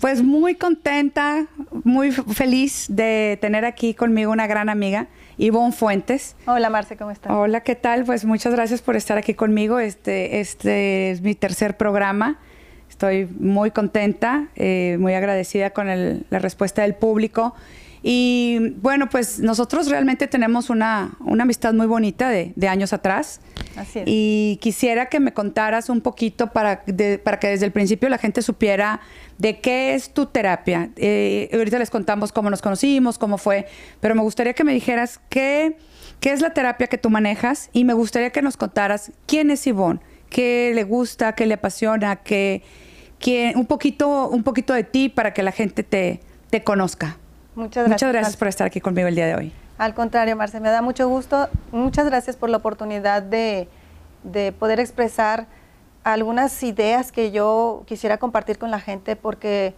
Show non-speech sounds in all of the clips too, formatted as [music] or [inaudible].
pues muy contenta, muy feliz de tener aquí conmigo una gran amiga, Ivonne Fuentes. Hola Marce, ¿cómo estás? Hola, ¿qué tal? Pues muchas gracias por estar aquí conmigo. Este, este es mi tercer programa. Estoy muy contenta, eh, muy agradecida con la respuesta del público. Y bueno, pues nosotros realmente tenemos una, amistad muy bonita de, años atrás. Así es. Y quisiera que me contaras un poquito para, para que desde el principio la gente supiera de qué es tu terapia. Eh, ahorita les contamos cómo nos conocimos, cómo fue, pero me gustaría que me dijeras qué, qué es la terapia que tú manejas y me gustaría que nos contaras quién es Ivonne, qué le gusta, qué le apasiona, qué, un, poquito, un poquito de ti para que la gente te, te conozca. Muchas gracias. Muchas gracias por estar aquí conmigo el día de hoy. Al contrario, Marce, me da mucho gusto. Muchas gracias por la oportunidad de, poder expresar algunas ideas que yo quisiera compartir con la gente, porque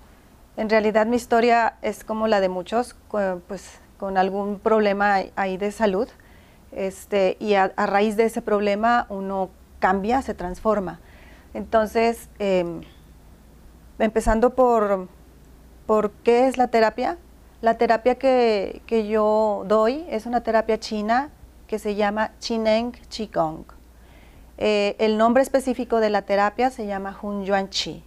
en realidad mi historia es como la de muchos, pues con algún problema ahí de salud. Este, y a, raíz de ese problema uno cambia, se transforma. Entonces, em, empezando por, por qué es la terapia, la terapia que, yo doy es una terapia china que se llama Chineng Qigong. Eh, el nombre específico de la terapia se llama Hun Yuan Chi.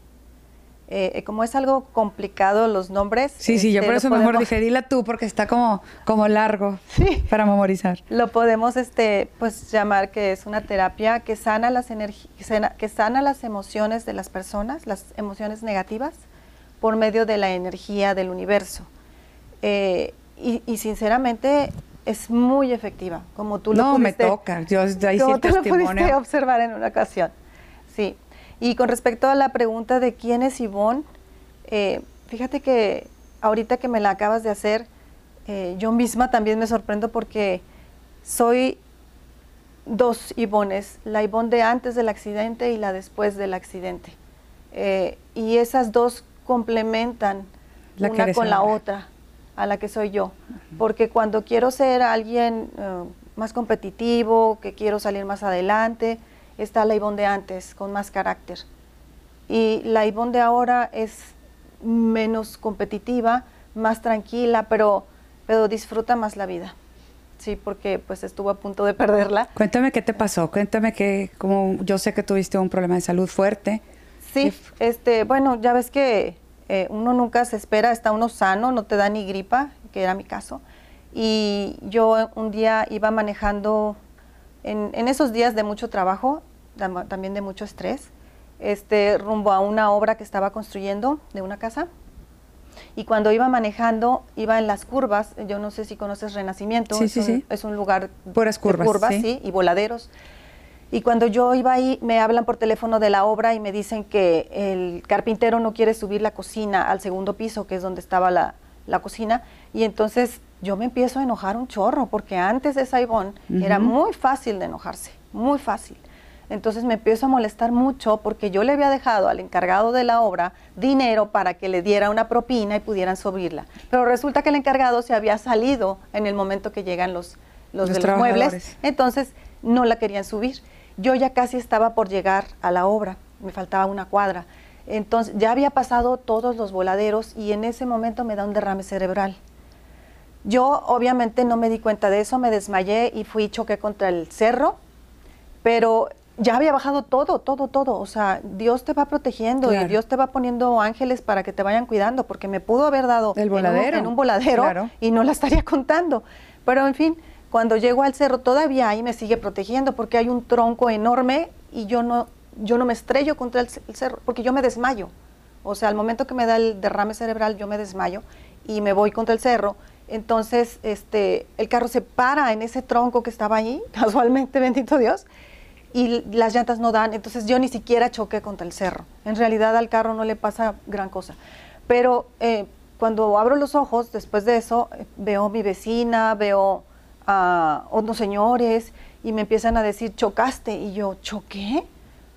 Eh, eh, como es algo complicado los nombres. Sí, sí, yo este, por eso mejor dije, dila tú porque está como, como largo [laughs] para memorizar. Lo podemos este, pues, llamar que es una terapia que sana, las que sana las emociones de las personas, las emociones negativas, por medio de la energía del universo. Eh, y, sinceramente es muy efectiva, como tú lo no, me toca, yo ahí como tú lo pudiste observar en una ocasión. Sí, y con respecto a la pregunta de quién es Ivonne, eh, fíjate que ahorita que me la acabas de hacer, eh, yo misma también me sorprendo porque soy dos Ivones, la Ivonne de antes del accidente y la después del accidente. y esas dos complementan una con la otra a la que soy yo. Porque cuando quiero ser alguien eh, más competitivo, que quiero salir más adelante, está la Ivonne de antes, con más carácter. Y la Ivonne de ahora es menos competitiva, más tranquila, pero, pero disfruta más la vida. Sí, porque pues estuvo a punto de perderla. Cuéntame qué te pasó, cuéntame que, como yo sé que tuviste un problema de salud fuerte. Sí, este, bueno, ya ves que eh, uno nunca se espera, está uno sano, no te da ni gripa, que era mi caso. Y yo un día iba manejando, en, esos días de mucho trabajo, también de mucho estrés, este, rumbo a una obra que estaba construyendo de una casa. Y cuando iba manejando, iba en las curvas, yo no sé si conoces Renacimiento, sí, es, un, es, un, lugar Puras curvas, de curvas sí. y voladeros. Y cuando yo iba ahí, me hablan por teléfono de la obra y me dicen que el carpintero no quiere subir la cocina al segundo piso, que es donde estaba la, cocina. Y entonces yo me empiezo a enojar un chorro, porque antes de Saibón era muy fácil de enojarse, muy fácil. Entonces me empiezo a molestar mucho porque yo le había dejado al encargado de la obra dinero para que le diera una propina y pudieran subirla. Pero resulta que el encargado se había salido en el momento que llegan los, los, de los muebles, entonces no la querían subir. Yo ya casi estaba por llegar a la obra, me faltaba una cuadra. Entonces ya había pasado todos los voladeros y en ese momento me da un derrame cerebral. Yo obviamente no me di cuenta de eso, me desmayé y fui choqué contra el cerro, pero ya había bajado todo, todo, todo. O sea, Dios te va protegiendo y Dios te va poniendo ángeles para que te vayan cuidando, porque me pudo haber dado El voladero. En, un, voladero y no la estaría contando. Pero en fin, cuando llego al cerro todavía ahí me sigue protegiendo porque hay un tronco enorme y yo no, yo no me estrello contra el, cerro porque yo me desmayo. O sea, al momento que me da el derrame cerebral yo me desmayo y me voy contra el cerro. Entonces, este, el carro se para en ese tronco que estaba ahí, [laughs] casualmente, bendito Dios, y las llantas no dan. Entonces yo ni siquiera choqué contra el cerro. En realidad al carro no le pasa gran cosa. Pero eh, cuando abro los ojos, después de eso, eh, veo mi vecina, veo a unos señores y me empiezan a decir, chocaste. Y yo, ¿choqué?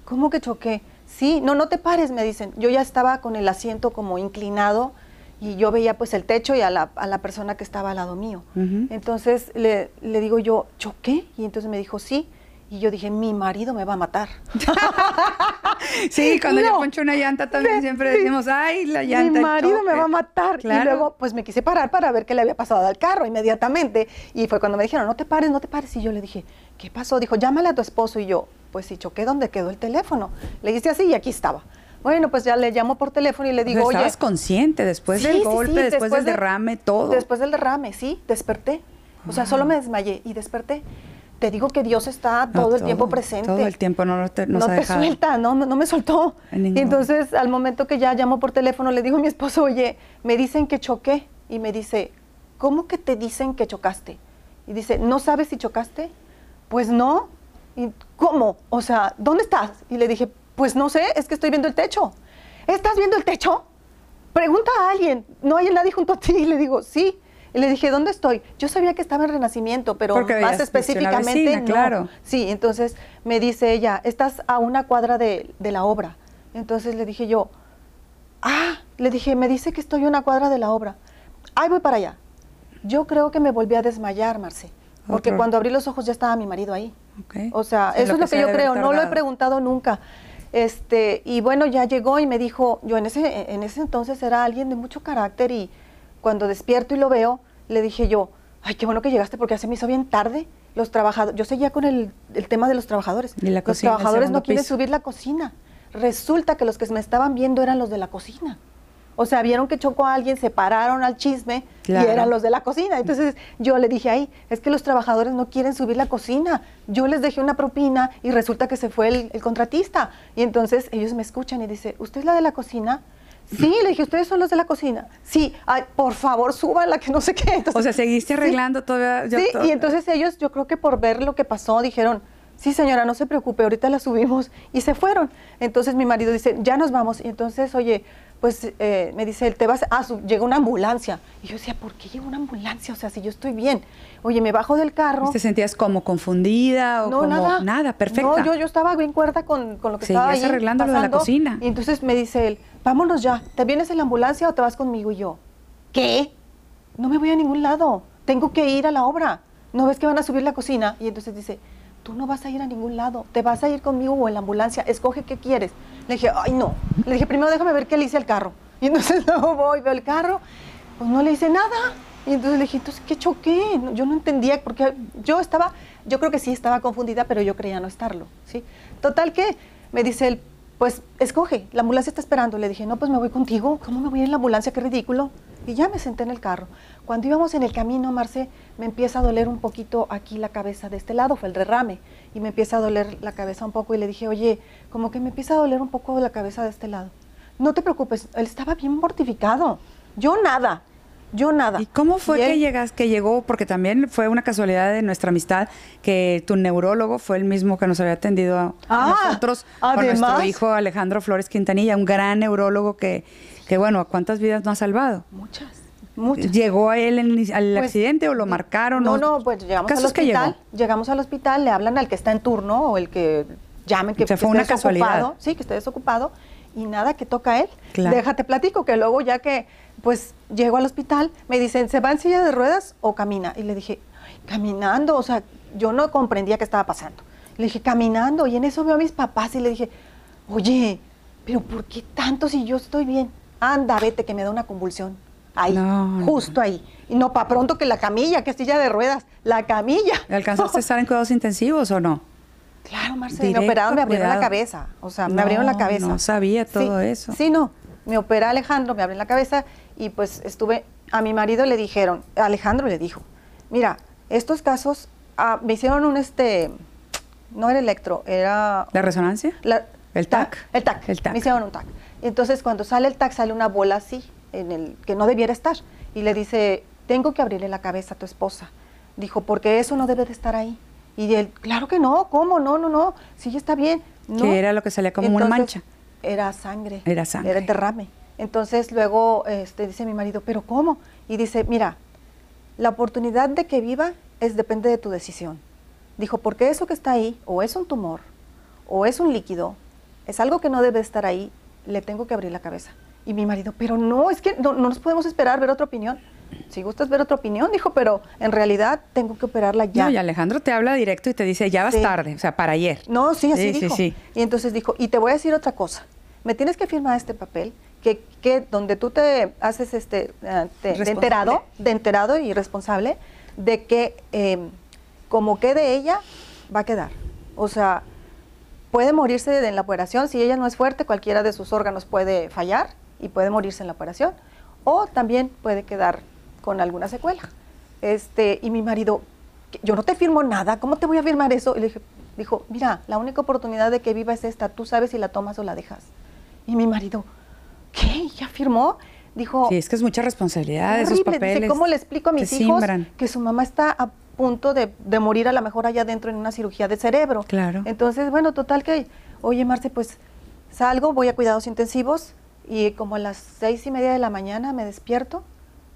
¿Cómo que choqué? Sí, no, no te pares, me dicen. Yo ya estaba con el asiento como inclinado y yo veía pues el techo y a la, a la persona que estaba al lado mío. Entonces le, le, digo yo, ¿choqué? Y entonces me dijo, sí. Y yo dije, mi marido me va a matar. [laughs] sí, cuando yo poncho una llanta también siempre decimos, ay, la llanta. Mi marido me va a matar. Y luego, pues me quise parar para ver qué le había pasado al carro inmediatamente. Y fue cuando me dijeron, no te pares, no te pares. Y yo le dije, ¿qué pasó? Dijo, llámale a tu esposo. Y yo, pues si choqué, ¿dónde quedó el teléfono? Le hice así y aquí estaba. Bueno, pues ya le llamo por teléfono y le digo, oye. Estabas consciente después del golpe, después, del derrame, todo. Después del derrame, sí, desperté. O sea, solo me desmayé y desperté. Te digo que Dios está todo, el tiempo presente. Todo el tiempo no, te, no te suelta, no, no me soltó. Entonces, al momento que ya llamo por teléfono, le digo a mi esposo, oye, me dicen que choqué. Y me dice, ¿cómo que te dicen que chocaste? Y dice, ¿no sabes si chocaste? Pues no. ¿Y cómo? O sea, ¿dónde estás? Y le dije, pues no sé, es que estoy viendo el techo. ¿Estás viendo el techo? Pregunta a alguien. No hay nadie junto a ti. Y le digo, sí. Y le dije, ¿dónde estoy? Yo sabía que estaba en Renacimiento, pero más específicamente no. Claro. Sí, entonces me dice ella, estás a una cuadra de, la obra. Entonces le dije yo, ah, le dije, me dice que estoy a una cuadra de la obra. Ahí voy para allá. Yo creo que me volví a desmayar, Marce, porque cuando abrí los ojos ya estaba mi marido ahí. O sea, eso es lo que, yo creo, no lo he preguntado nunca. Este, y bueno, ya llegó y me dijo, yo en ese, en ese entonces era alguien de mucho carácter y cuando despierto y lo veo, le dije yo, ay, qué bueno que llegaste porque ya se me hizo bien tarde. Los trabajadores, yo seguía con el, tema de los trabajadores. los trabajadores no quieren subir la cocina. Resulta que los que me estaban viendo eran los de la cocina. O sea, vieron que chocó a alguien, se pararon al chisme y eran los de la cocina. Entonces yo le dije, ay, es que los trabajadores no quieren subir la cocina. Yo les dejé una propina y resulta que se fue el, el contratista. Y entonces ellos me escuchan y dice, ¿usted es la de la cocina? Sí, le dije, ¿ustedes son los de la cocina? Sí, ay, por favor, súbala, que no sé qué. o sea, seguiste arreglando todavía. Sí, y entonces ellos, yo creo que por ver lo que pasó, dijeron, sí señora, no se preocupe, ahorita la subimos. Y se fueron. Entonces mi marido dice, ya nos vamos. Y entonces, oye, pues eh, me dice, te vas, ah, llega una ambulancia. Y yo decía, ¿por qué llega una ambulancia? O sea, si yo estoy bien. Oye, me bajo del carro. ¿Te sentías como confundida o no, como nada, nada perfecta? No, yo, yo estaba bien cuerda con, con lo que estaba ahí arreglando lo de la cocina. Y entonces me dice él, vámonos ya, ¿te vienes en la ambulancia o te vas conmigo? Y yo, ¿qué? No me voy a ningún lado, tengo que ir a la obra. ¿No ves que van a subir la cocina? Y entonces dice, no vas a ir a ningún lado, te vas a ir conmigo o en la ambulancia, escoge qué quieres. Le dije, ay no. Le dije, primero déjame ver qué le hice al carro. [laughs] Y entonces luego voy, veo el carro, pues no le hice nada. Y entonces le dije, entonces, ¿qué choqué? Yo no entendía, porque yo estaba, yo creo que sí estaba confundida, pero yo creía no estarlo, ¿sí? Total que me dice él, pues escoge, la ambulancia está esperando. Le dije, no, pues me voy contigo. ¿Cómo me voy en la ambulancia? Qué ridículo. Y ya me senté en el carro. Cuando íbamos en el camino, Marce, me empieza a doler un poquito aquí la cabeza de este lado, fue el derrame. Y me empieza a doler la cabeza un poco y le dije, oye, como que me empieza a doler un poco la cabeza de este lado. No te preocupes, él estaba bien mortificado. Yo nada. Yo nada. ¿Y cómo fue que llegas, que llegó? Porque también fue una casualidad de nuestra amistad que tu neurólogo fue el mismo que nos había atendido a, ah, nosotros con nuestro hijo Alejandro Flores Quintanilla, un gran neurólogo que, que bueno, ¿cuántas vidas no ha salvado? Muchas. Muchas. ¿Llegó a él al pues, accidente o lo marcaron? No, no, pues llegamos al hospital. Llegamos al hospital, le hablan al que está en turno o el que llamen que, o fue una casualidad. Sí, que esté desocupado y nada que toca a él. Déjate platico que luego ya que pues llego al hospital, me dicen, ¿se va en silla de ruedas o camina? Y le dije, caminando, o sea, yo no comprendía qué estaba pasando. Le dije, caminando, y en eso veo a mis papás y le dije, oye, pero ¿por qué tanto si yo estoy bien? Anda, vete, que me da una convulsión. Ahí, justo ahí. Y no, para pronto que la camilla, que silla de ruedas, la camilla. ¿Alcanzaste a [laughs] estar en cuidados intensivos o no? Claro, Marcelo, me operaron, me abrieron la cabeza. O sea, me abrieron la cabeza. No sabía todo eso. Sí, no. Me opera Alejandro, me abren la cabeza y pues estuve, a mi marido le dijeron, Alejandro le dijo, mira, estos casos, ah, me hicieron un, este, no era electro, era... ¿La resonancia? ¿El TAC? El TAC, el TAC. Me hicieron un TAC. Entonces cuando sale el TAC sale una bola así, en el que no debiera estar, y le dice, tengo que abrirle la cabeza a tu esposa. Dijo, porque eso no debe de estar ahí. Y él, claro que no, ¿cómo? No, no, no, sí, está bien. No. Que era lo que salía como una mancha. Era sangre. Era sangre. Era el derrame. Entonces luego este, dice mi marido, ¿pero cómo? Y dice, mira, la oportunidad de que viva es depende de tu decisión. Dijo, porque eso que está ahí, o es un tumor, o es un líquido, es algo que no debe estar ahí, le tengo que abrir la cabeza. Y mi marido, pero no, es que no, nos podemos esperar ver otra opinión. si gustas ver otra opinión, dijo, pero en realidad tengo que operarla ya. No, y Alejandro te habla directo y te dice, ya vas Sí. tarde, o sea, para ayer. No, sí, así Sí, dijo. sí. Y entonces dijo, y te voy a decir otra cosa. Me tienes que firmar este papel que, que donde tú te haces este eh, te- de enterado, de enterado y responsable de que eh, como quede ella va a quedar. O sea, puede morirse en la operación si ella no es fuerte, cualquiera de sus órganos puede fallar y puede morirse en la operación o también puede quedar con alguna secuela. Este, y mi marido, "¿Qué? yo no te firmo nada, ¿cómo te voy a firmar eso? Y le dije, dijo, mira, la única oportunidad de que viva es esta, tú sabes si la tomas o la dejas. Y mi marido, ¿qué? ¿Ya firmó? Dijo, Sí, es que es mucha responsabilidad esos horrible. papeles. Dice, ¿cómo le explico a mis hijos simbran. que su mamá está a punto de, de morir a lo mejor allá adentro en una cirugía de cerebro? Claro. Entonces, bueno, total que, oye, Marce, pues salgo, voy a cuidados intensivos y como a las seis y media de la mañana me despierto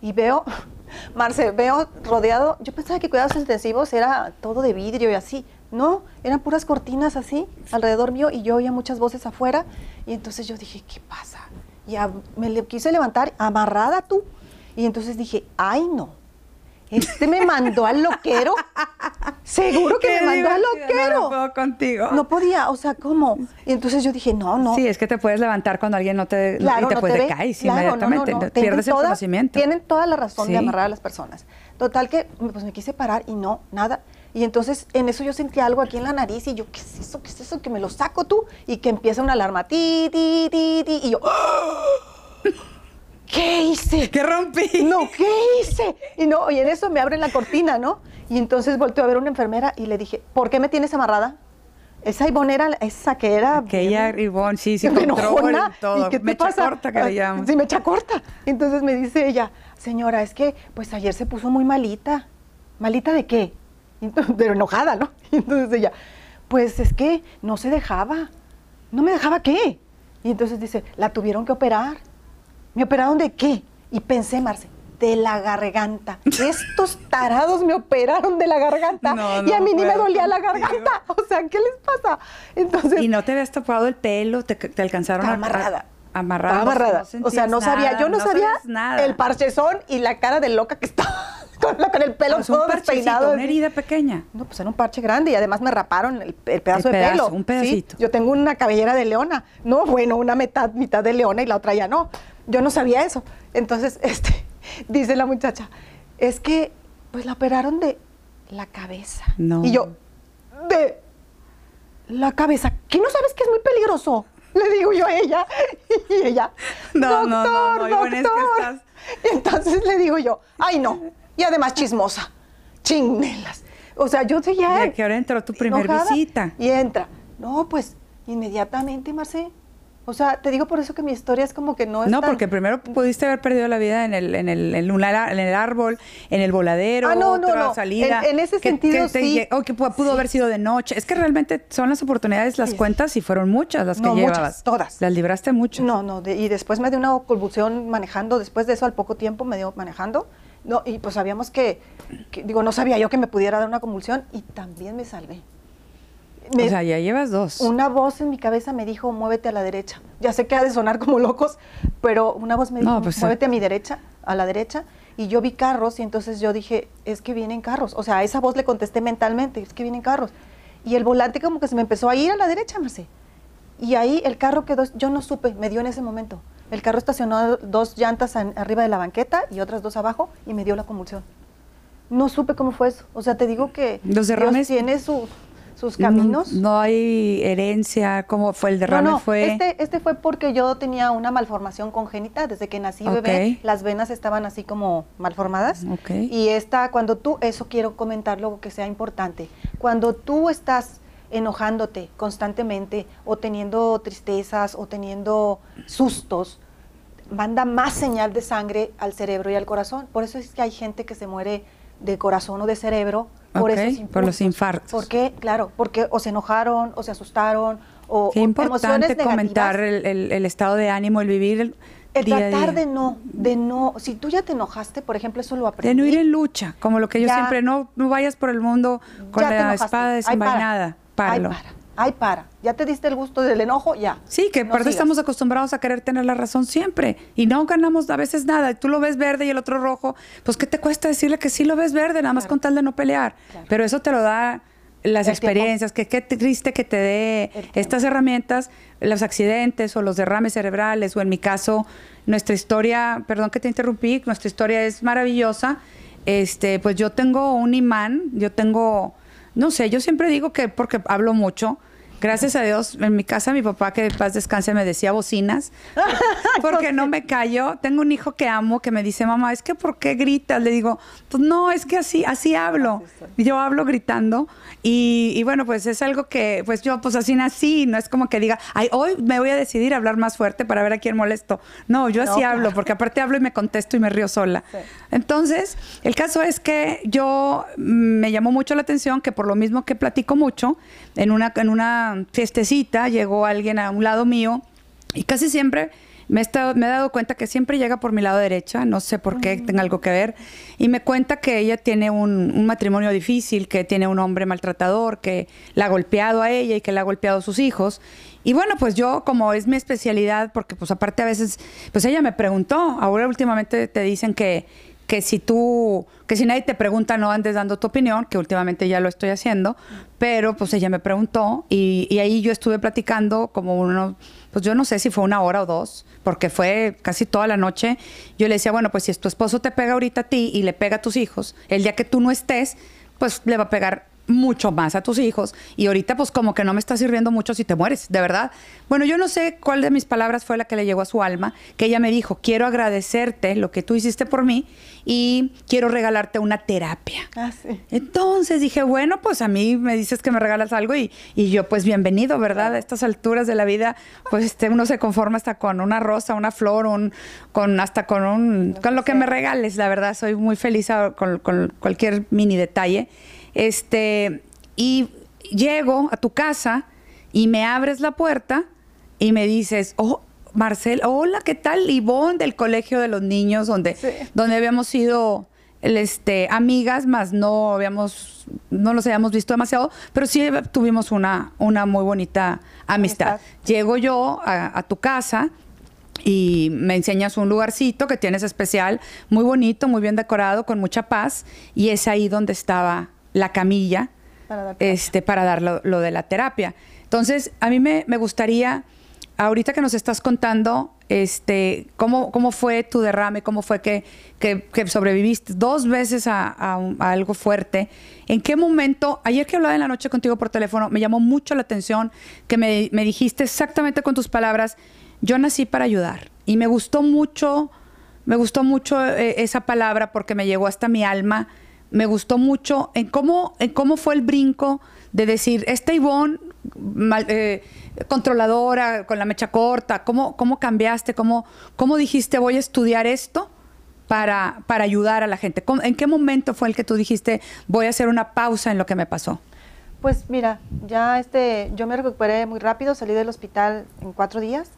y veo, [laughs] Marce, veo rodeado, yo pensaba que cuidados intensivos era todo de vidrio y así. No, eran puras cortinas así alrededor mío y yo oía muchas voces afuera y entonces yo dije, ¿qué pasa? Y a- me le quise levantar amarrada tú. Y entonces dije, ay no, este me mandó al loquero. Seguro que Qué me mandó al loquero. No, puedo contigo. No podía, o sea, ¿cómo? Y entonces yo dije, no, no. Sí, es que te puedes levantar cuando alguien no te, Claro, y te no puede ve. caer Claro, inmediatamente. no. te- Pierdes el conocimiento. Tienen toda la razón Sí. de amarrar a las personas. Total que pues me quise parar y no, nada. Y entonces en eso yo sentí algo aquí en la nariz y yo, ¿qué es eso? ¿Qué es eso? Que me lo saco tú y que empieza una alarma, ti, ti, ti, ti. Y yo, ¿qué hice? ¿Qué rompí? No, ¿qué hice? Y no, y en eso me abren la cortina, ¿no? Y entonces volteo a ver a una enfermera y le dije, ¿por qué me tienes amarrada? Esa Ivonne era, esa que era... Aquella Ivonne, sí, sí, [laughs] control, todo. ¿y qué Mecha pasa? corta que le llaman. Sí, mecha corta. Entonces me dice ella, señora, es que pues ayer se puso muy malita. ¿Malita de qué? Entonces- Pero enojada, ¿no? [laughs] Y entonces ella, pues es que no se dejaba. ¿No me dejaba qué? Y entonces dice, la tuvieron que operar. ¿Me operaron de qué? Y pensé, Marce, de la garganta. Estos tarados me operaron de la garganta. No, y a mí ni me dolía la garganta. O sea, ¿qué les pasa? Entonces, Y no te habías topado el pelo, te, te alcanzaron a- amarrada. a- amarrada. Amarrada. no o sea, no sabía, yo no, sabía nada. el parchezón y la cara de loca que estaba [laughs] con, el pelo Pues todo despeinado. una herida pequeña. No, pues era un parche grande y además me raparon el, el pedazo El de pedazo, pelo. un Sí, pedacito. yo tengo una cabellera de leona. No, bueno, una mitad, mitad de leona y la otra ya no. Yo no sabía eso. Entonces, [laughs] este, dice la muchacha, es que pues la operaron de la cabeza. No. Y yo, de la cabeza. ¿Qué no sabes que es muy peligroso? Le digo yo a ella. [laughs] Y ella, No, no, no, doctor, no, Ivonne, es que doctor. estás- Y entonces le digo yo, ay no. Y además chismosa. Chinnelas. O sea, yo sé ya. ¿Y a qué hora entró tu primer visita? Y entra. No, pues inmediatamente, Marce. O sea, te digo por eso que mi historia es como que no es No, tan- porque primero pudiste haber perdido la vida en el, en el, en en el árbol, en el voladero, Ah, no, otra no. salida. En- en ese sentido, te sí. O que pu- pudo Sí. haber sido de noche. Es que realmente son las oportunidades, las Sí. cuentas, y fueron muchas las que No, muchas, llevabas. todas. Las libraste muchas. No, no, de- y después me dio una convulsión manejando, después de eso al poco tiempo me dio manejando, no, y pues sabíamos que, que- digo, no sabía yo que me pudiera dar una convulsión y también me salvé. Me- O sea, ya llevas dos. una voz en mi cabeza me dijo, muévete a la derecha. Ya sé que ha de sonar como locos, pero una voz me No, dijo, pues, muévete a mi derecha, a la derecha, y yo vi carros y entonces yo dije, es que vienen carros. O sea, a esa voz le contesté mentalmente, es que vienen carros. Y el volante como que se me empezó a ir a la derecha, Marce. Y ahí el carro quedó, yo no supe, me dio en ese momento. El carro estacionó dos llantas an- arriba de la banqueta y otras dos abajo y me dio la convulsión. No supe cómo fue eso. O sea, te digo que Los Dios derrames- tiene sus, sus caminos. No, no hay herencia, ¿cómo fue el derrame? No, no, fue este, este fue porque yo tenía una malformación congénita. Desde que nací bebé, las venas estaban así como malformadas. Ok. Y esta, cuando tú, eso quiero comentarlo que sea importante. Cuando tú estás enojándote constantemente o teniendo tristezas o teniendo sustos, manda más señal de sangre al cerebro y al corazón. Por eso es que hay gente que se muere de corazón o de cerebro por Ok, esos por los infartos. ¿Por qué? Claro, porque o se enojaron o se asustaron o, Qué importante comentar el, el- el estado de ánimo, el vivir el, El día a tratar día. de no, de no, si tú ya te enojaste, por ejemplo, eso lo De aprendí. no ir en lucha, como lo que yo Ya- siempre, no, no vayas por el mundo con la espada Ay, desenvainada. para. Ay, Páralo. para. Ay, para, ya te diste el gusto del enojo, ya. Sí, que aparte estamos acostumbrados a querer tener la razón siempre y no ganamos a veces nada. Tú lo ves verde y el otro rojo, pues ¿qué te cuesta decirle que sí lo ves verde, nada más con tal de no pelear? Pero eso te lo da las experiencias, que qué triste que te dé estas herramientas, los accidentes o los derrames cerebrales, o en mi caso, nuestra historia, perdón que te interrumpí, nuestra historia es maravillosa. Este, pues yo tengo un imán, yo tengo, no sé, yo siempre digo que porque hablo mucho, Gracias a Dios, en mi casa mi papá, que de paz descanse, me decía bocinas, [laughs] porque no me callo. Tengo un hijo que amo que me dice, mamá, es que ¿por qué gritas? Le digo, pues no, es que así, así hablo. Yo hablo gritando y, bueno, pues es algo que, pues yo pues así nací, no es como que diga, ay, hoy me voy a decidir a hablar más fuerte para ver a quién molesto. No, yo así hablo, porque aparte hablo y me contesto y me río sola. Entonces, el caso es que yo mm, me llamó mucho la atención que por lo mismo que platico mucho, en una, en una fiestecita llegó alguien a un lado mío y casi siempre me, he me he dado cuenta que siempre llega por mi lado derecha, no sé por qué, tenga algo que ver, y me cuenta que ella tiene un, un, matrimonio difícil, que tiene un hombre maltratador, que la ha golpeado a ella y que le ha golpeado a sus hijos. Y bueno, pues yo, como es mi especialidad, porque pues aparte a veces, pues ella me preguntó, ahora últimamente te dicen que, que si tú, que si nadie te pregunta, no andes dando tu opinión, que últimamente ya lo estoy haciendo, pero pues ella me preguntó y, y, ahí yo estuve platicando como uno, pues yo no sé si fue una hora o dos, porque fue casi toda la noche. Yo le decía, bueno, pues si tu esposo te pega ahorita a ti y le pega a tus hijos, el día que tú no estés, pues le va a pegar mucho más a tus hijos y ahorita pues como que no me está sirviendo mucho si te mueres, de verdad. Bueno, yo no sé cuál de mis palabras fue la que le llegó a su alma, que ella me dijo, quiero agradecerte lo que tú hiciste por mí y quiero regalarte una terapia. Ah, sí. Entonces dije, bueno, pues a mí me dices que me regalas algo y, y yo pues bienvenido, ¿verdad? A estas alturas de la vida, pues este, uno se conforma hasta con una rosa, una flor, un, con hasta con un, con lo que me regales, la verdad, soy muy feliz con, con cualquier mini detalle. Este, y llego a tu casa y me abres la puerta y me dices, oh, Marcel, hola, ¿qué tal? Ivonne del Colegio de los Niños, donde, donde habíamos sido este, amigas, más no habíamos, no los habíamos visto demasiado, pero sí tuvimos una, una muy bonita amistad. Llego yo a, a tu casa y me enseñas un lugarcito que tienes especial, muy bonito, muy bien decorado, con mucha paz, y es ahí donde estaba la camilla para dar, este, para dar lo, de la terapia. Entonces, a mí me, gustaría, ahorita que nos estás contando, este, cómo, cómo fue tu derrame, cómo fue que, que, sobreviviste dos veces a, algo fuerte. ¿En qué momento, ayer que hablaba en la noche contigo por teléfono, me llamó mucho la atención que me, me dijiste exactamente con tus palabras, yo nací para ayudar. Y me gustó mucho, me gustó mucho eh, esa palabra porque me llegó hasta mi alma me gustó mucho en cómo, en cómo fue el brinco de decir, esta Ivonne eh, controladora, con la mecha corta, ¿cómo, cómo cambiaste? ¿Cómo, ¿Cómo dijiste voy a estudiar esto para, para ayudar a la gente? ¿En qué momento fue el que tú dijiste voy a hacer una pausa en lo que me pasó? Pues mira, ya este, yo me recuperé muy rápido, salí del hospital en cuatro días,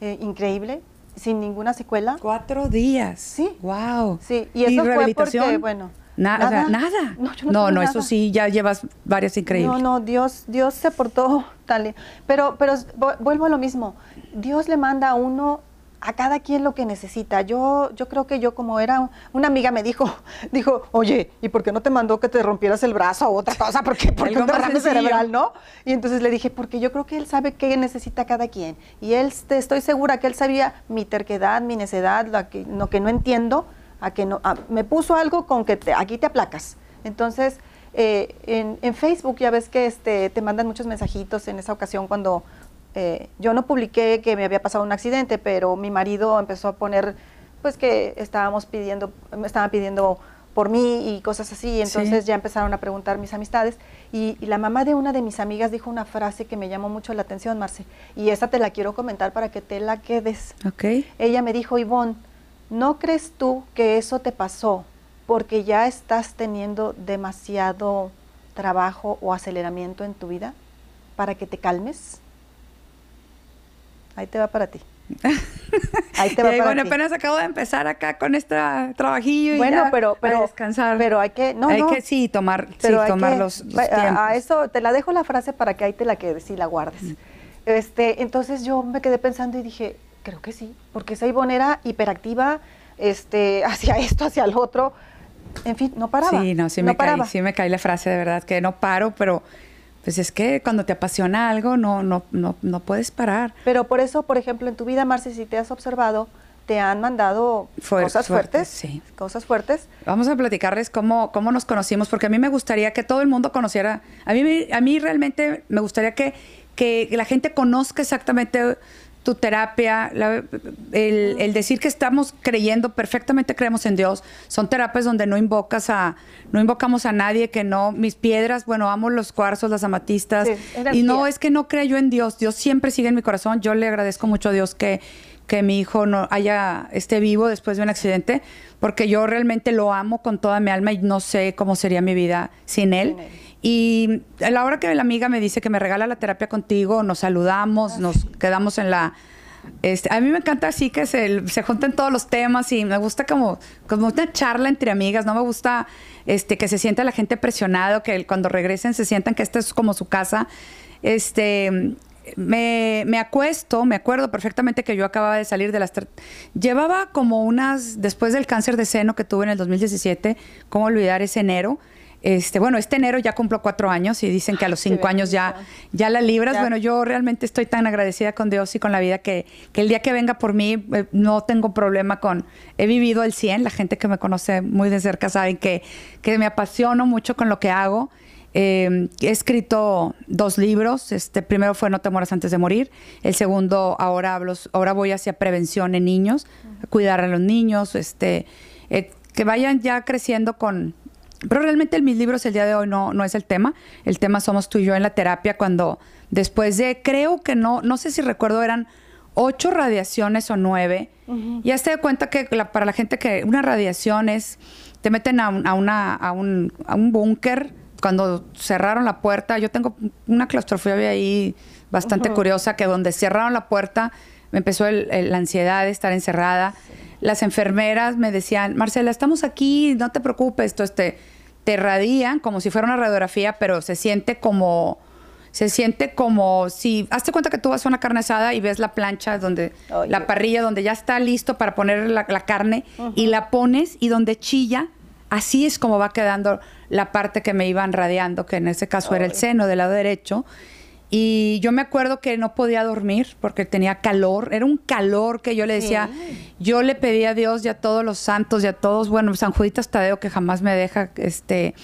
eh, increíble, sin ninguna secuela. Cuatro días. Sí. Wow. Sí, y eso fue porque, bueno, nada. nada. No, no, eso sí, ya llevas varias increíbles. No, no, Dios, Dios se portó tal. Pero, pero vuelvo a lo mismo. Dios le manda a uno a cada quien lo que necesita. Yo, yo creo que yo como era una amiga me dijo, [laughs] dijo, oye, ¿y por qué no te mandó que te rompieras el brazo o otra cosa? Porque, [laughs] porque un derrame cerebral, ¿no? Y entonces le dije, porque yo creo que él sabe qué necesita cada quien. Y él, estoy segura que él sabía mi terquedad, mi necedad, lo que, lo que no entiendo a que no, me puso algo con que te, aquí te aplacas. Entonces, eh, en, Facebook ya ves que este, te mandan muchos mensajitos en esa ocasión cuando eh, yo no publiqué que me había pasado un accidente, pero mi marido empezó a poner, pues que estábamos pidiendo, me estaban pidiendo por mí y cosas así, entonces ya empezaron a preguntar mis amistades y, la mamá de una de mis amigas dijo una frase que me llamó mucho la atención, Marce, y esa te la quiero comentar para que te la quedes. Okay. Ella me dijo, Ivonne, ¿No crees tú que eso te pasó porque ya estás teniendo demasiado trabajo o aceleramiento en tu vida para que te calmes? Ahí te va para ti. [laughs] Ahí te va y bueno, apenas acabo de empezar acá con este trabajillo bueno, y pero, pero, descansar. Pero hay que, no, hay que sí tomar, sí, tomar los, a, eso te la dejo la frase para que ahí te la quedes y la guardes. Mm. Este, entonces yo me quedé pensando y dije, creo que sí, porque esa Ivonne era hiperactiva, este, [laughs] hacia esto, hacia el otro. En fin, no paraba. Sí, no, sí me cae, sí me cae la frase de verdad que no paro, pero pues es que cuando te apasiona algo no, no, no, no puedes parar. Pero por eso, por ejemplo, en tu vida, Marce, si te has observado, te han mandado cosas fuertes, sí. cosas fuertes. Vamos a platicarles cómo, cómo nos conocimos, porque a mí me gustaría que todo el mundo conociera, a mí, a mí realmente me gustaría que, que la gente conozca exactamente tu terapia, el, decir que estamos creyendo, perfectamente creemos en Dios, son terapias donde no invocas a, no invocamos a nadie, que no, mis piedras, bueno, amo los cuarzos, las amatistas, y no es que no crea yo en Dios, Dios siempre sigue en mi corazón, yo le agradezco mucho a Dios que, que mi hijo no haya, esté vivo después de un accidente, porque yo realmente lo amo con toda mi alma y no sé cómo sería mi vida sin él. Y a la hora que la amiga me dice que me regala la terapia contigo, nos saludamos, nos quedamos en la... Este, a mí me encanta así que se, se junten todos los temas y me gusta como, como una charla entre amigas, no me gusta este, que se sienta la gente presionada, que cuando regresen se sientan que esta es como su casa. Este, me, me, acuesto, me acuerdo perfectamente que yo acababa de salir de las... Llevaba como unas, después del cáncer de seno que tuve en el 2017, ¿cómo olvidar ese enero? Este, bueno, este enero ya cumplo cuatro años y dicen que a los cinco años ya, ya la libras. Bueno, yo realmente estoy tan agradecida con Dios y con la vida que, el día que venga por mí eh, no tengo problema con... He vivido el 100, la gente que me conoce muy de cerca sabe que, que me apasiono mucho con lo que hago. Eh, he escrito dos libros. Este primero fue No te mueras antes de morir. El segundo ahora hablo, ahora voy hacia prevención en niños, cuidar a los niños, este, eh, que vayan ya creciendo con, pero realmente en mis libros el día de hoy no, no es el tema. El tema somos tú y yo en la terapia cuando después de, creo que no, no sé si recuerdo, eran ocho radiaciones o nueve. Ya se da cuenta que para la gente que una radiación es, te meten a, un, a, una, a un, a un búnker. Cuando cerraron la puerta, yo tengo una claustrofobia ahí bastante curiosa, que donde cerraron la puerta me empezó la ansiedad de estar encerrada las enfermeras me decían, Marcela, estamos aquí, no te preocupes, esto te, te radian como si fuera una radiografía, pero se siente como, se siente como si, hazte cuenta que tú vas a una carne asada y ves la plancha donde, la parrilla donde ya está listo para poner la, carne y la pones y donde chilla, así es como va quedando la parte que me iban radiando, que en ese caso era el seno del lado derecho. Y yo me acuerdo que no podía dormir porque tenía calor, era un calor que yo le decía, yo le pedí a Dios y a todos los santos y a todos, bueno, San Juditas Tadeo que jamás me deja, este,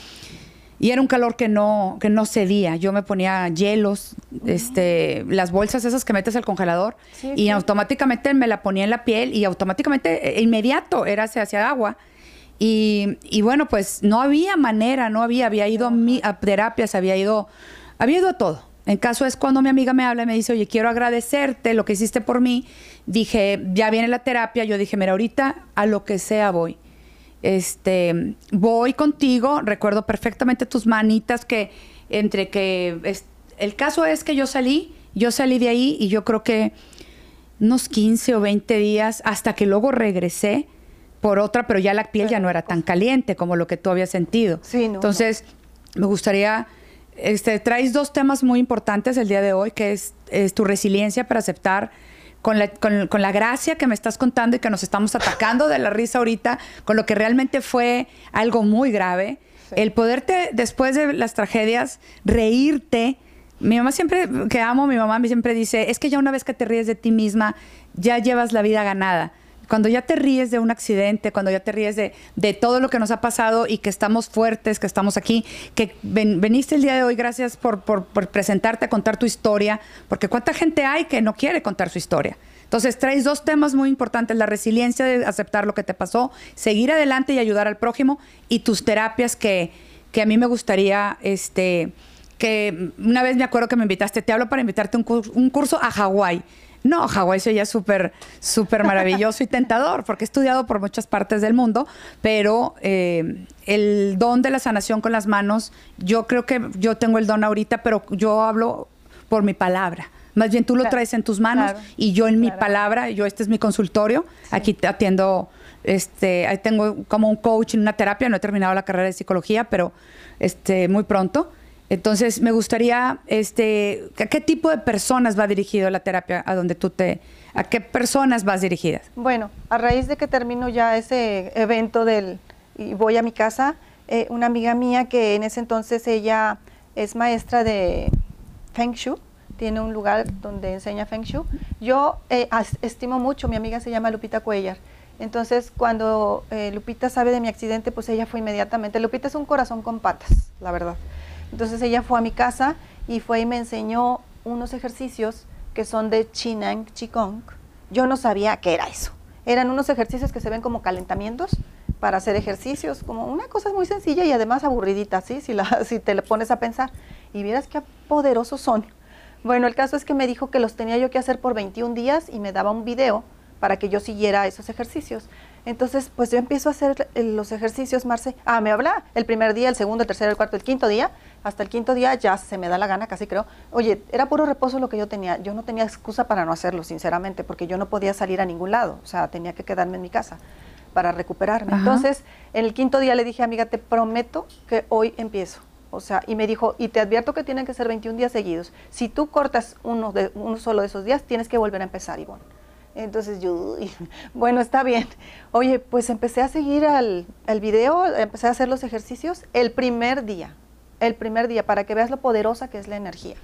y era un calor que no, que no cedía. Yo me ponía hielos, este, las bolsas esas que metes al congelador y automáticamente me la ponía en la piel y automáticamente, e, inmediato, era hacia, agua. Y, y, bueno, pues no había manera, no había, había ido a, a terapias, había ido, había ido a todo en caso es cuando mi amiga me habla y me dice, oye, quiero agradecerte lo que hiciste por mí. Dije, ya viene la terapia. Yo dije, mira, ahorita a lo que sea voy. Este, voy contigo. Recuerdo perfectamente tus manitas que entre que el caso es que yo salí, yo salí de ahí y yo creo que unos 15 o 20 días hasta que luego regresé por otra, pero ya la piel ya no era tan caliente como lo que tú habías sentido. Sí, Entonces, me gustaría este, traes dos temas muy importantes el día de hoy, que es, tu resiliencia para aceptar con la, con, la, gracia que me estás contando y que nos estamos atacando de la risa ahorita, con lo que realmente fue algo muy grave. El poderte, después de las tragedias, reírte. Mi mamá siempre, que amo, mi mamá siempre dice, es que ya una vez que te ríes de ti misma, ya llevas la vida ganada cuando ya te ríes de un accidente, cuando ya te ríes de, de, todo lo que nos ha pasado y que estamos fuertes, que estamos aquí, que veniste el día de hoy, gracias por, por, presentarte a contar tu historia, porque cuánta gente hay que no quiere contar su historia. Entonces traes dos temas muy importantes, la resiliencia de aceptar lo que te pasó, seguir adelante y ayudar al prójimo y tus terapias que, que a mí me gustaría, este, que una vez me acuerdo que me invitaste, te hablo para invitarte un, un curso a Hawái no, Hawái sería súper, súper maravilloso y tentador, porque he estudiado por muchas partes del mundo, pero eh, el don de la sanación con las manos, yo creo que yo tengo el don ahorita, pero yo hablo por mi palabra, Más bien tú lo traes en tus manos Claro. y yo en mi palabra, yo este es mi consultorio, aquí te atiendo, este, ahí tengo como un coach en una terapia, no he terminado la carrera de psicología, pero este, muy pronto. Entonces, me gustaría, este, ¿a qué tipo de personas va dirigido la terapia a donde tú te, a qué personas vas dirigidas? Bueno, a raíz de que termino ya ese evento del y voy a mi casa, eh, una amiga mía que en ese entonces ella es maestra de Feng Shui, tiene un lugar donde enseña Feng Shui. Yo eh, estimo mucho, mi amiga se llama Lupita Cuellar. Entonces, cuando eh, Lupita sabe de mi accidente, pues ella fue inmediatamente. Lupita es un corazón con patas, la verdad. Entonces ella fue a mi casa y fue y me enseñó unos ejercicios que son de Chinang Qigong. Yo no sabía qué era eso. Eran unos ejercicios que se ven como calentamientos para hacer ejercicios, como una cosa muy sencilla y además aburridita, ¿sí? Si, la, [laughs] te lo pones a pensar. Y vieras qué poderosos son. Bueno, el caso es que me dijo que los tenía yo que hacer por 21 días y me daba un video para que yo siguiera esos ejercicios. Entonces, pues yo empiezo a hacer los ejercicios, Marce. Ah, me habla el primer día, el segundo, el tercero, el cuarto, el quinto día. Hasta el quinto día ya se me da la gana, casi creo. Oye, era puro reposo lo que yo tenía. Yo no tenía excusa para no hacerlo, sinceramente, porque yo no podía salir a ningún lado. O sea, tenía que quedarme en mi casa para recuperarme. Ajá. Entonces, en el quinto día le dije, amiga, te prometo que hoy empiezo. O sea, y me dijo, y te advierto que tienen que ser 21 días seguidos. Si tú cortas uno, de, uno solo de esos días, tienes que volver a empezar, Ivonne. Entonces yo, uy, [laughs] bueno, está bien. Oye, pues empecé a seguir al, el video, empecé a hacer los ejercicios el primer día, el primer día, para que veas lo poderosa que es la energía.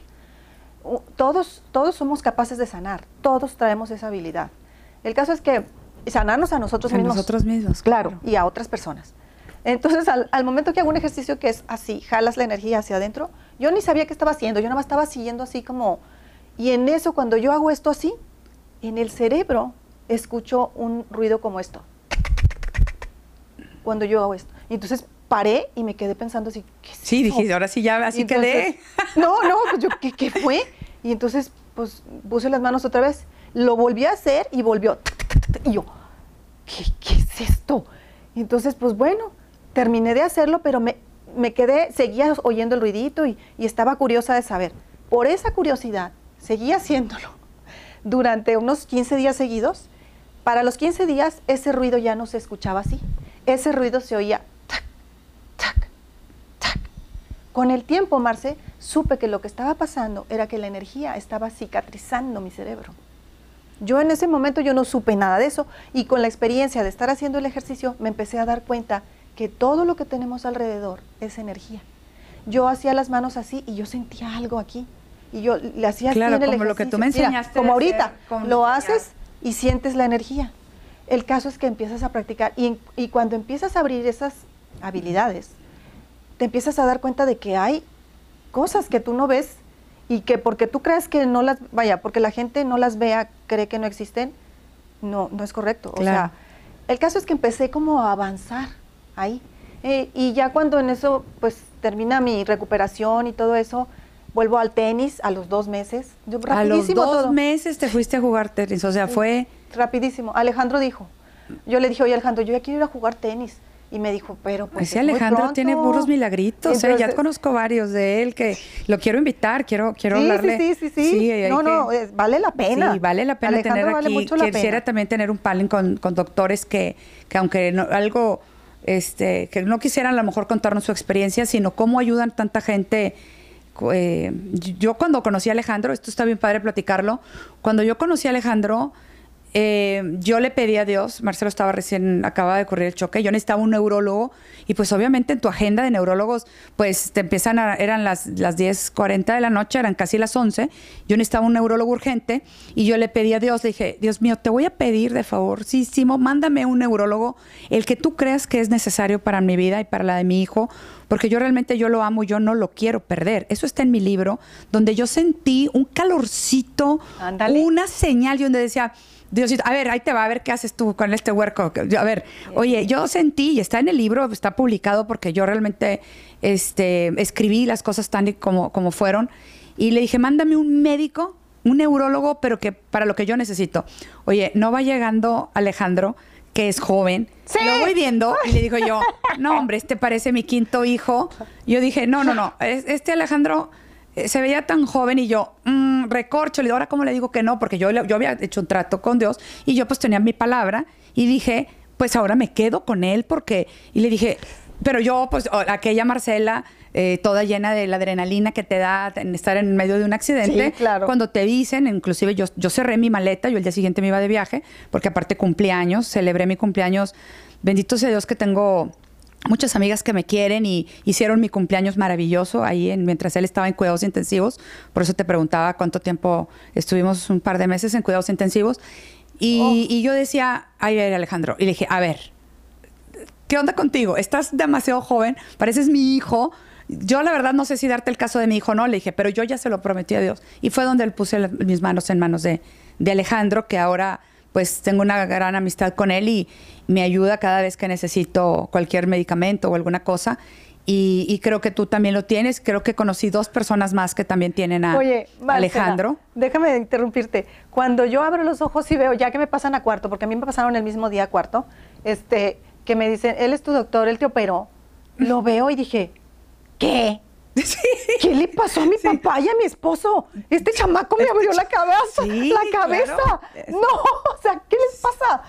Todos, todos somos capaces de sanar, todos traemos esa habilidad. El caso es que sanarnos a nosotros A mismos. nosotros mismos, Claro, claro. y a otras personas. Entonces, al, al momento que hago un ejercicio que es así, jalas la energía hacia adentro, yo ni sabía qué estaba haciendo, yo nada más estaba siguiendo así como... Y en eso, cuando yo hago esto así, en el cerebro escucho un ruido como esto. Cuando yo hago esto. Y entonces paré y me quedé pensando así, ¿qué es Sí, eso? dije, ahora sí ya, así entonces, quedé. No, no, pues yo, ¿qué, qué fue? Y entonces, pues puse las manos otra vez, lo volví a hacer y volvió. Y yo, ¿qué, qué es esto? Y entonces, pues bueno, terminé de hacerlo, pero me, me quedé, seguía oyendo el ruidito y, y estaba curiosa de saber. Por esa curiosidad, seguí haciéndolo durante unos 15 días seguidos. Para los 15 días, ese ruido ya no se escuchaba así. Ese ruido se oía tac, tac, tac. Con el tiempo, Marce, supe que lo que estaba pasando era que la energía estaba cicatrizando mi cerebro. Yo en ese momento yo no supe nada de eso y con la experiencia de estar haciendo el ejercicio me empecé a dar cuenta que todo lo que tenemos alrededor es energía. Yo hacía las manos así y yo sentía algo aquí y yo le hacía así Claro, en el como lo que tú me. Mira, enseñaste como ahorita, hacer, como lo haces y sientes la energía. El caso es que empiezas a practicar y, y cuando empiezas a abrir esas habilidades, te empiezas a dar cuenta de que hay cosas que tú no ves y que porque tú crees que no las, vaya, porque la gente no las vea, cree que no existen, no, no es correcto. O Claro. sea, el caso es que empecé como a avanzar ahí. Eh, y ya cuando en eso, pues termina mi recuperación y todo eso, vuelvo al tenis a los dos meses. Yo, A los rapidísimo dos todo. meses te fuiste a jugar tenis, o sea, fue... Rapidísimo. Alejandro dijo, yo le dije, oye Alejandro, yo ya quiero ir a jugar tenis. Y me dijo, pero pues Ese es muy Alejandro pronto". tiene puros milagritos, ¿eh? ya Entonces- conozco varios de él que lo quiero invitar, quiero, quiero sí, hablarle. Sí, sí, sí, sí. no, que- no, es- vale la pena. Sí, vale la pena Alejandro tener vale aquí. mucho la Quisiera pena. también tener un panel con, con doctores que, que aunque no- algo, este, que no quisieran a lo mejor contarnos su experiencia, sino cómo ayudan tanta gente. Eh, yo cuando conocí a Alejandro, esto está bien padre platicarlo, cuando yo conocí a Alejandro, eh, yo le pedí a Dios, Marcelo estaba recién, acaba de ocurrir el choque, yo necesitaba un neurólogo y pues obviamente en tu agenda de neurólogos, pues te empiezan a, eran las, las 10.40 de la noche, eran casi las 11, yo necesitaba un neurólogo urgente y yo le pedí a Dios, le dije, Dios mío, te voy a pedir de favor, sí, Simo, mándame un neurólogo, el que tú creas que es necesario para mi vida y para la de mi hijo, porque yo realmente yo lo amo, yo no lo quiero perder. Eso está en mi libro, donde yo sentí un calorcito, una señal y donde decía, Diosito, a ver, ahí te va a ver qué haces tú con este huerco. A ver, oye, yo sentí, y está en el libro, está publicado porque yo realmente este, escribí las cosas tan como, como fueron. Y le dije, mándame un médico, un neurólogo, pero que para lo que yo necesito. Oye, no va llegando Alejandro, que es joven. Sí. Lo voy viendo y le digo yo, no, hombre, este parece mi quinto hijo. Yo dije, no, no, no, es- este Alejandro eh, se veía tan joven y yo, mm, recorcho. Le digo, ahora cómo le digo que no, porque yo, yo había hecho un trato con Dios y yo pues tenía mi palabra y dije, pues ahora me quedo con él porque... Y le dije, pero yo, pues, aquella Marcela, eh, toda llena de la adrenalina que te da en estar en medio de un accidente. claro. Cuando te dicen, inclusive yo, yo cerré mi maleta, yo el día siguiente me iba de viaje, porque aparte cumpleaños, celebré mi cumpleaños. Bendito sea Dios que tengo muchas amigas que me quieren y hicieron mi cumpleaños maravilloso ahí en, mientras él estaba en cuidados intensivos. Por eso te preguntaba cuánto tiempo estuvimos, un par de meses en cuidados intensivos. Y, Oh. y yo decía, ay, a ver, Alejandro. Y le dije, a ver, ¿qué onda contigo? Estás demasiado joven, pareces mi hijo. Yo la verdad no sé si darte el caso de mi hijo o no, le dije, pero yo ya se lo prometí a Dios. Y fue donde él puse la- mis manos en manos de, de Alejandro, que ahora pues tengo una gran amistad con él y me ayuda cada vez que necesito cualquier medicamento o alguna cosa. Y, y creo que tú también lo tienes. Creo que conocí dos personas más que también tienen a Oye, Marcela, Alejandro. Déjame interrumpirte. Cuando yo abro los ojos y veo, ya que me pasan a cuarto, porque a mí me pasaron el mismo día a cuarto, este, que me dicen, él es tu doctor, él te operó, lo veo y dije, ¿qué? [laughs] ¿Qué le pasó a mi papá y a mi esposo? Este chamaco me abrió la cabeza, Sí, la cabeza. claro. No, sea, ¿qué les pasa?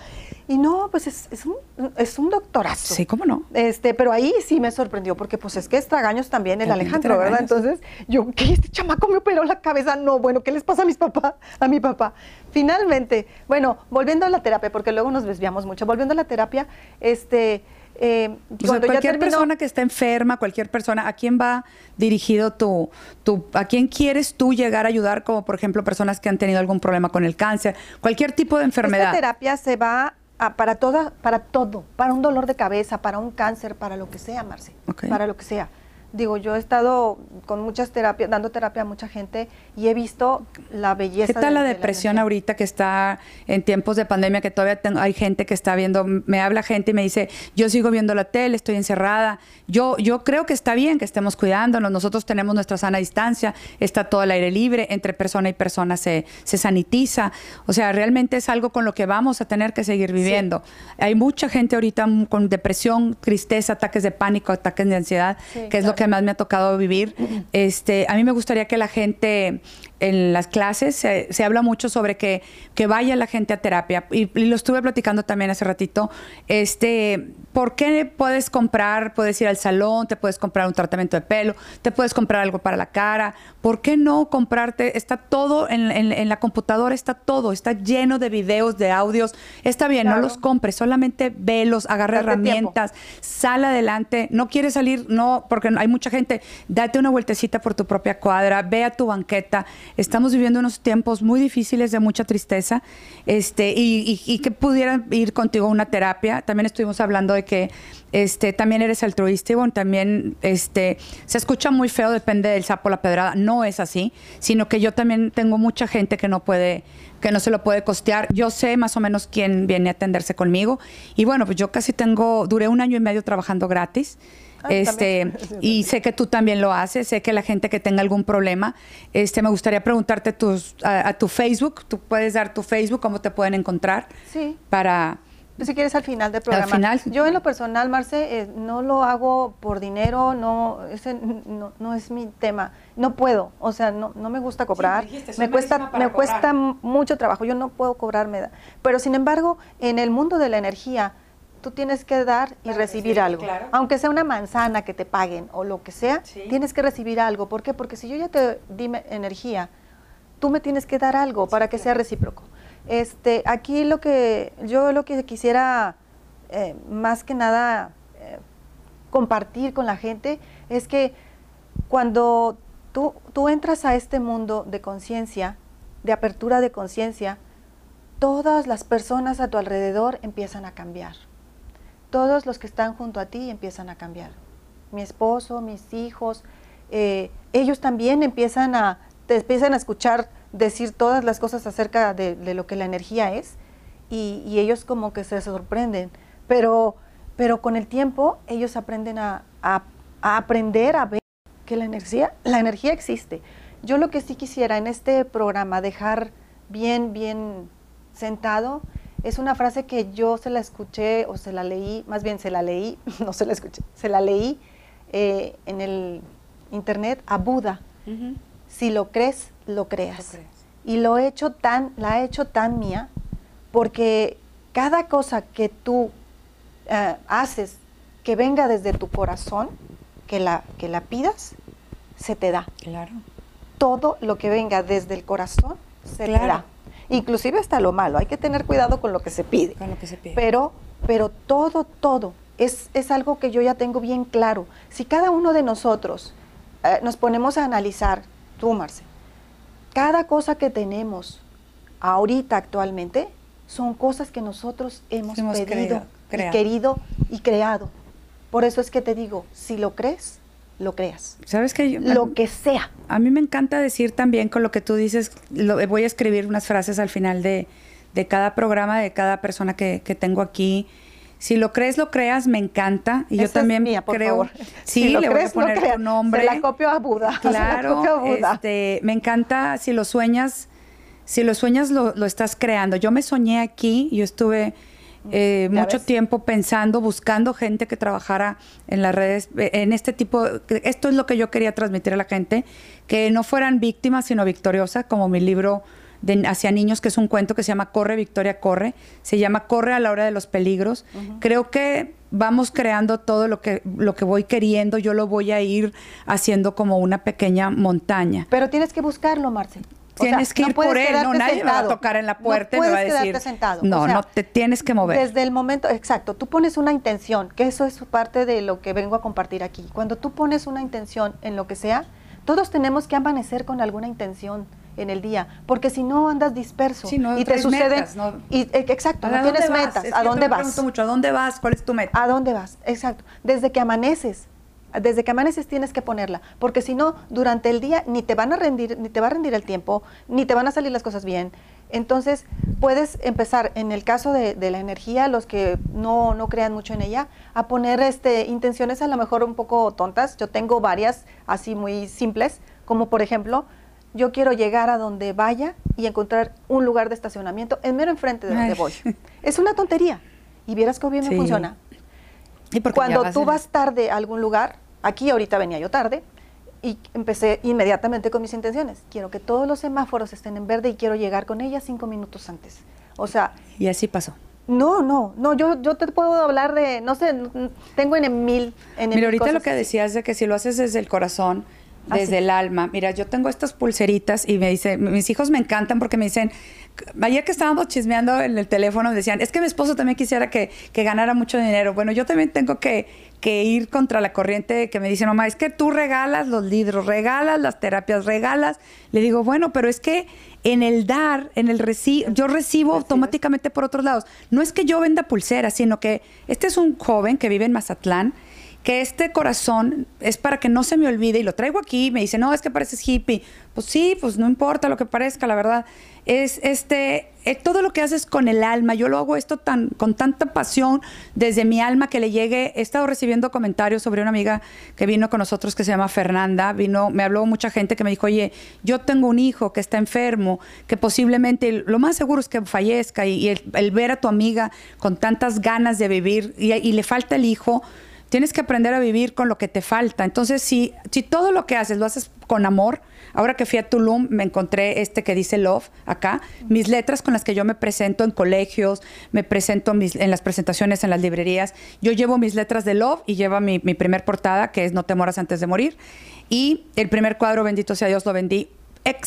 Y no, pues es, es un, es un doctorazo. Sí, cómo no. Este, pero ahí sí me sorprendió, porque pues es que es tragaños también el También Alejandro, ¿verdad? Entonces, yo, ¿qué? Este chamaco me operó la cabeza. No, bueno, ¿qué les pasa a mis papás? A mi papá. Finalmente, bueno, volviendo a la terapia, porque luego nos desviamos mucho. Volviendo a la terapia, este, eh, O sea, cualquier terminó- persona que está enferma, cualquier persona, ¿a quién va dirigido tu, tu, a quién quieres tú llegar a ayudar? Como por ejemplo personas que han tenido algún problema con el cáncer, cualquier tipo de enfermedad. Esta terapia se va a- para toda, para todo, para un dolor de cabeza, para un cáncer, para lo que sea, Marce, para lo que sea. Digo, yo he estado con muchas terapias, dando terapia a mucha gente y he visto la belleza. ¿Qué tal de- la de depresión ahorita que está en tiempos de pandemia, que todavía tengo- hay gente que está viendo, me habla gente y me dice, yo sigo viendo la tele, estoy encerrada. Yo, yo creo que está bien que estemos cuidándonos, nosotros tenemos nuestra sana distancia, está todo al aire libre, entre persona y persona se, se sanitiza. O sea, realmente es algo con lo que vamos a tener que seguir viviendo. Hay mucha gente ahorita con depresión, tristeza, ataques de pánico, ataques de ansiedad, Sí, que es lo claro. Que más me ha tocado vivir. Este, a mí me gustaría que la gente en las clases se, se habla mucho sobre que, que vaya la gente a terapia. Y, y lo estuve platicando también hace ratito. Este, ¿por qué puedes comprar, puedes ir al salón, te puedes comprar un tratamiento de pelo, te puedes comprar algo para la cara? ¿Por qué no comprarte? Está todo en, en- en la computadora, está todo, está lleno de videos, de audios. Está bien, no los compres, solamente velos, agarra Date tiempo. herramientas, sal adelante, no quieres salir, no, porque hay mucha gente, date una vueltecita por tu propia cuadra, ve a tu banqueta. Estamos viviendo unos tiempos muy difíciles de mucha tristeza, este, y, que pudieran ir contigo a una terapia. También estuvimos hablando de que este, también eres altruista, bueno, también este, se escucha muy feo, depende del sapo la pedrada. No es así, sino que yo también tengo mucha gente que no puede que no se lo puede costear. Yo sé más o menos quién viene a atenderse conmigo. Y bueno, pues yo casi tengo, duré un año y medio trabajando gratis. Ah, este, [laughs] y sé que tú también lo haces, sé que la gente que tenga algún problema, este, me gustaría preguntarte tus, a, a tu Facebook, tú puedes dar tu Facebook, cómo te pueden encontrar Sí. para... Si quieres al final del programa. final. Yo en lo personal, Marce, eh, no lo hago por dinero, no, ese no, no es mi tema. No puedo, o sea, no, no me gusta cobrar. dijiste, me cuesta, me cuesta cobrar. mucho trabajo. Yo no puedo cobrarme. Pero sin embargo, en el mundo de la energía, tú tienes que dar y recibir sí, algo. claro. Aunque sea una manzana que te paguen o lo que sea, Sí. tienes que recibir algo. ¿Por qué? Porque si yo ya te di energía, tú me tienes que dar algo para que sea recíproco. Este, aquí lo que yo lo que quisiera eh, más que nada eh, compartir con la gente es que cuando tú, tú entras a este mundo de conciencia, de apertura de conciencia, todas las personas a tu alrededor empiezan a cambiar. Todos los que están junto a ti empiezan a cambiar. Mi esposo, mis hijos, eh, ellos también empiezan a, te empiezan a escuchar decir todas las cosas acerca de, lo que la energía es y, y ellos como que se sorprenden. Pero, pero con el tiempo ellos aprenden a, a- a aprender a ver que la energía, la energía existe. Yo lo que sí quisiera en este programa dejar bien, bien sentado es una frase que yo se la escuché o se la leí, más bien se la leí, [laughs] no se la escuché, se la leí eh, en el internet a Buda. Si lo crees, lo creas. y lo he hecho tan, la he hecho tan mía, porque cada cosa que tú eh, haces que venga desde tu corazón, que la, que la pidas, se te da. Claro. Todo lo que venga desde el corazón, se te da. Inclusive hasta lo malo. Hay que tener cuidado con lo que se pide. Con lo que se pide. Pero, pero todo, todo es, es algo que yo ya tengo bien claro. Si cada uno de nosotros eh, nos ponemos a analizar, tú, Marce, cada cosa que tenemos ahorita actualmente son cosas que nosotros hemos, pedido, y querido y creado. Por eso es que te digo, si lo crees, lo creas. ¿Sabes que Lo que sea. A mí me encanta decir también con lo que tú dices, lo, voy a escribir unas frases al final de, cada programa, de cada persona que, tengo aquí. Si lo crees, lo creas, me encanta. Y yo también creo. [laughs] Sí, le voy a poner tu nombre. [laughs] Se la copio a Buda. Claro. Este, me encanta si lo sueñas, si lo sueñas, lo, lo estás creando. Yo me soñé aquí, yo estuve eh, mucho tiempo pensando, buscando gente que trabajara en las redes, eh, en este tipo, esto es lo que yo quería transmitir a la gente, que no fueran víctimas, sino victoriosas, como mi libro de Hacia Niños, que es un cuento que se llama Corre, Victoria, Corre, se llama Corre a la hora de los peligros. Creo que vamos creando todo lo que, lo que voy queriendo, yo lo voy a ir haciendo como una pequeña montaña. Pero tienes que buscarlo, Marce. Tienes que ir por él, no nadie va a tocar en la puerta y me va a decir. Sentado. No, no te tienes que mover. Desde el momento, exacto, tú pones una intención, que eso es parte de lo que vengo a compartir aquí. Cuando tú pones una intención en lo que sea, todos tenemos que amanecer con alguna intención en el día, porque si no andas disperso y te sucede y eh, exacto, no tienes metas, ¿a dónde vas? mucho, ¿a dónde vas? ¿Cuál es tu meta? ¿A dónde vas? Exacto. Desde que amaneces desde que amaneces tienes que ponerla, porque si no, durante el día ni te van a rendir, ni te va a rendir el tiempo, ni te van a salir las cosas bien. Entonces, puedes empezar, en el caso de, la energía, los que no, no, crean mucho en ella, a poner este, intenciones a lo mejor un poco tontas. Yo tengo varias así muy simples, como por ejemplo, yo quiero llegar a donde vaya y encontrar un lugar de estacionamiento en mero enfrente de donde voy. Es una tontería. Y vieras cómo bien me funciona. ¿Y Cuando tú vas tarde a algún lugar, Aquí ahorita venía yo tarde y empecé inmediatamente con mis intenciones. Quiero que todos los semáforos estén en verde y quiero llegar con ellas cinco minutos antes. O sea... Y así pasó. No, no, no, yo, yo te puedo hablar de, no sé, tengo en mil... En Mira, ahorita lo que decías de que si lo haces desde el corazón, ah, desde el alma. Mira, yo tengo estas pulseritas y me dice, mis hijos me encantan porque me dicen, ayer que estábamos chismeando en el teléfono, decían, es que mi esposo también quisiera que, que ganara mucho dinero. Bueno, yo también tengo que, que ir contra la corriente que me dice, mamá, es que tú regalas los libros, regalas las terapias, regalas. Le digo, bueno, pero es que en el dar, en el recibir, yo recibo automáticamente por otros lados. No es que yo venda pulseras, sino que este es un joven que vive en Mazatlán, que este corazón es para que no se me olvide y lo traigo aquí, me dice, no, es que pareces hippie. Pues sí, pues no importa lo que parezca, la verdad es este, eh, todo lo que haces con el alma. Yo lo hago esto tan, con tanta pasión desde mi alma que le llegue. He estado recibiendo comentarios sobre una amiga que vino con nosotros que se llama Fernanda. Vino, me habló mucha gente que me dijo, oye, yo tengo un hijo que está enfermo, que posiblemente lo más seguro es que fallezca y, el, ver a tu amiga con tantas ganas de vivir y le falta el hijo tienes que aprender a vivir con lo que te falta. Entonces, si, si todo lo que haces lo haces con amor, Ahora que fui a Tulum, me encontré este que dice Love acá, mis letras con las que yo me presento en colegios, me presento en las presentaciones en las librerías. Yo llevo mis letras de Love y lleva mi, primer portada, que es No te moras antes de morir. Y el primer cuadro, bendito sea Dios, lo vendí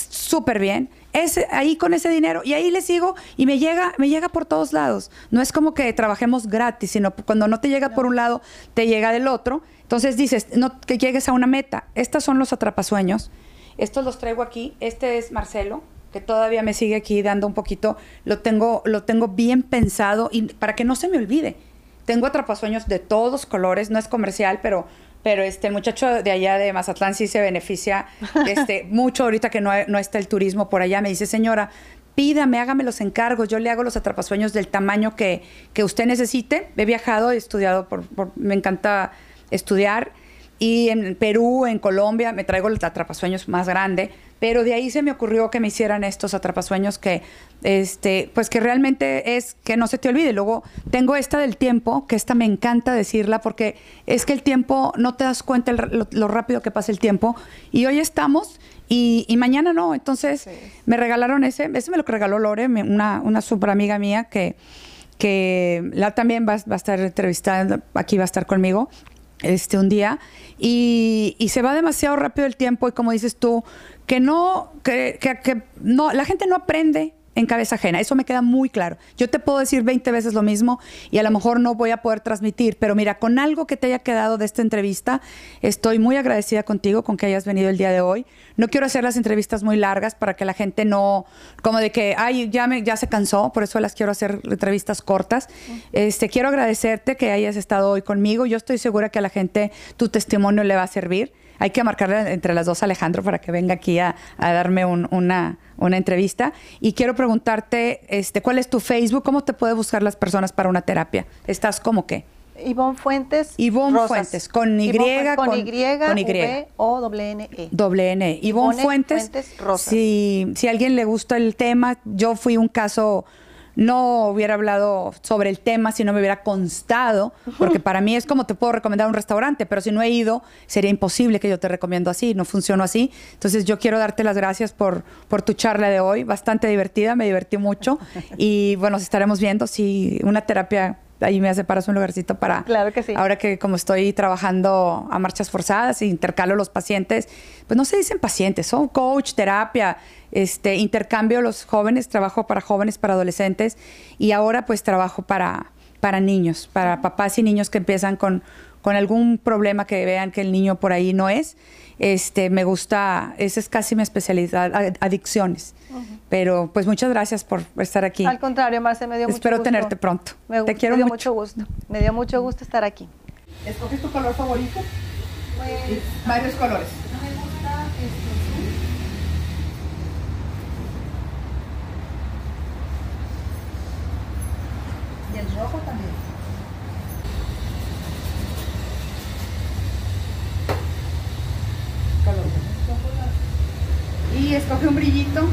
súper bien. Es ahí con ese dinero y ahí le sigo y me llega, me llega por todos lados. No es como que trabajemos gratis, sino cuando no te llega por un lado, te llega del otro. Entonces dices, no que llegues a una meta. Estos son los atrapasueños estos los traigo aquí. Este es Marcelo, que todavía me sigue aquí dando un poquito. Lo tengo, lo tengo bien pensado y para que no se me olvide. Tengo atrapasueños de todos colores, no es comercial, pero pero este el muchacho de allá de Mazatlán sí se beneficia este, [laughs] mucho ahorita que no, no, está el turismo por allá. Me dice, señora, pídame, hágame los encargos, yo le hago los atrapasueños del tamaño que, que usted necesite. He viajado, he estudiado, por, me encanta estudiar y en Perú, en Colombia, me traigo el atrapasueños más grande. Pero de ahí se me ocurrió que me hicieran estos atrapasueños que, este, pues que realmente es que no se te olvide. Luego tengo esta del tiempo, que esta me encanta decirla porque es que el tiempo, no te das cuenta lo, rápido que pasa el tiempo. Y hoy estamos y, mañana no. Entonces me regalaron ese, ese me lo regaló Lore, una, una super amiga mía que, que la también va, va a estar entrevistada, aquí va a estar conmigo este un día y, y, se va demasiado rápido el tiempo y como dices tú que no que, que, que, no la gente no aprende en cabeza ajena. Eso me queda muy claro. Yo te puedo decir 20 veces lo mismo y a lo mejor no voy a poder transmitir, pero mira, con algo que te haya quedado de esta entrevista, estoy muy agradecida contigo con que hayas venido el día de hoy. No quiero hacer las entrevistas muy largas para que la gente no, como de que, ay, ya, me, ya se cansó, por eso las quiero hacer entrevistas cortas. Este, quiero agradecerte que hayas estado hoy conmigo. Yo estoy segura que a la gente tu testimonio le va a servir. Hay que marcarle entre las dos a Alejandro para que venga aquí a, darme una, una entrevista. Y quiero preguntarte, este, ¿cuál es tu Facebook? ¿Cómo te puede buscar las personas para una terapia? ¿Estás como qué? Ivonne Fuentes. Ivonne Fuentes, con Y, con, Y, con y. o doble N E. Doble N. E. Ivonne, Fuentes. Fuentes Si, si a alguien le gusta el tema, yo fui un caso no hubiera hablado sobre el tema si no me hubiera constado, porque para mí es como te puedo recomendar un restaurante, pero si no he ido, sería imposible que yo te recomiendo así, no funcionó así. Entonces yo quiero darte las gracias por, por tu charla de hoy, bastante divertida, me divertí mucho [laughs] y bueno, nos estaremos viendo si una terapia ahí me hace paras un lugarcito para... Claro que sí. Ahora que como estoy trabajando a marchas forzadas intercalo los pacientes, pues no se dicen pacientes, son coach, terapia, este, intercambio los jóvenes, trabajo para jóvenes, para adolescentes y ahora pues trabajo para, para niños, para papás y niños que empiezan con, con algún problema que vean que el niño por ahí no es. Este, me gusta, esa es casi mi especialidad, adicciones. Pero pues muchas gracias por estar aquí. Al contrario, Marce, me dio mucho gusto. Espero tenerte pronto. Me, Te quiero me dio mucho. gusto. Me dio mucho gusto estar aquí. ¿Escoges tu color favorito? Pues, varios colores. No me gusta este, Y el rojo también. Y escoge un brillito.